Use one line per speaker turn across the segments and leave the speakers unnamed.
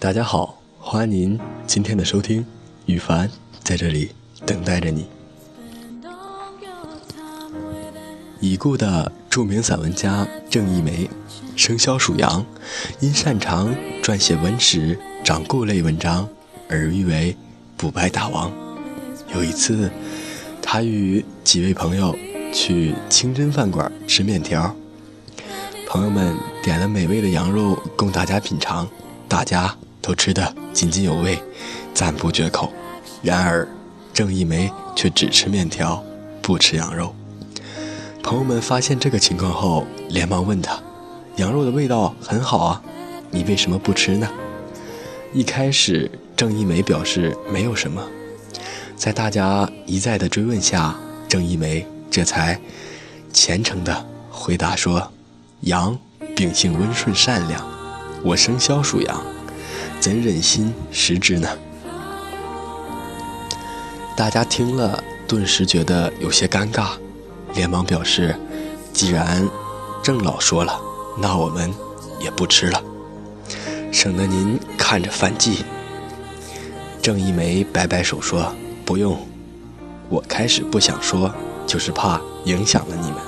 大家好，欢迎您今天的收听，羽凡在这里等待着你。已故的著名散文家郑一梅，生肖属羊，因擅长撰写文史掌故类文章而誉为“补白大王”。有一次，他与几位朋友去清真饭馆吃面条，朋友们点了美味的羊肉供大家品尝，大家都吃得津津有味，赞不绝口。然而，郑一梅却只吃面条，不吃羊肉。朋友们发现这个情况后，连忙问他：“羊肉的味道很好啊，你为什么不吃呢？”一开始，郑一梅表示没有什么。在大家一再的追问下，郑一梅这才虔诚地回答说：“羊秉性温顺善良，我生肖属羊，怎忍心食之呢？”大家听了，顿时觉得有些尴尬。连忙表示：“既然郑老说了，那我们也不吃了，省得您看着犯忌。”郑一梅摆摆手说：“不用，我开始不想说，就是怕影响了你们。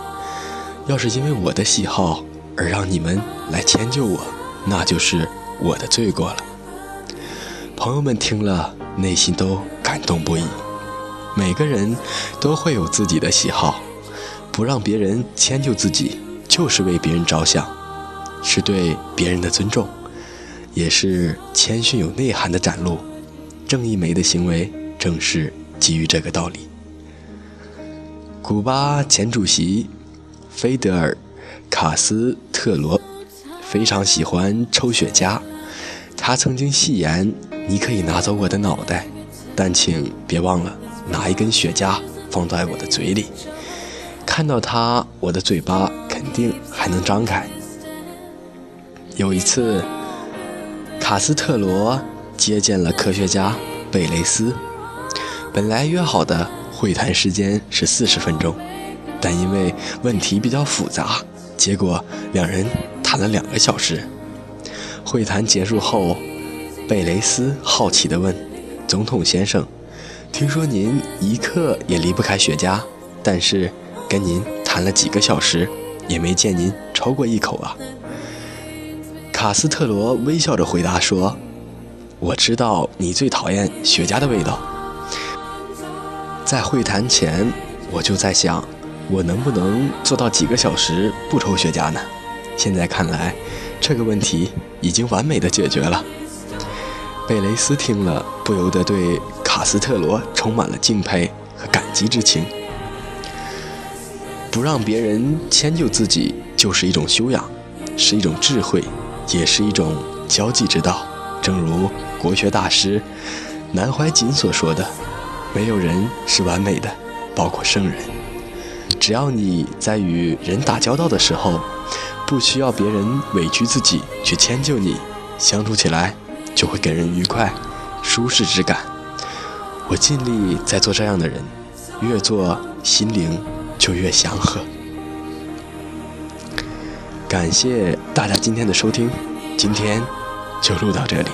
要是因为我的喜好而让你们来迁就我，那就是我的罪过了。”朋友们听了，内心都感动不已。每个人都会有自己的喜好。不让别人迁就自己，就是为别人着想，是对别人的尊重，也是谦逊有内涵的展露。郑一梅的行为正是基于这个道理。古巴前主席菲德尔·卡斯特罗非常喜欢抽雪茄，他曾经戏言：“你可以拿走我的脑袋，但请别忘了拿一根雪茄放在我的嘴里。”看到它，我的嘴巴肯定还能张开。有一次，卡斯特罗接见了科学家贝雷斯，本来约好的会谈时间是四十分钟，但因为问题比较复杂，结果两人谈了两个小时。会谈结束后，贝雷斯好奇地问：“总统先生，听说您一刻也离不开雪茄，但是……”跟您谈了几个小时，也没见您抽过一口啊。卡斯特罗微笑着回答说：“我知道你最讨厌雪茄的味道。在会谈前，我就在想，我能不能做到几个小时不抽雪茄呢？现在看来，这个问题已经完美的解决了。”贝雷斯听了，不由得对卡斯特罗充满了敬佩和感激之情。不让别人迁就自己，就是一种修养，是一种智慧，也是一种交际之道。正如国学大师南怀瑾所说的：“没有人是完美的，包括圣人。只要你在与人打交道的时候，不需要别人委屈自己去迁就你，相处起来就会给人愉快、舒适之感。我尽力在做这样的人，越做心灵。”就越祥和。感谢大家今天的收听，今天就录到这里。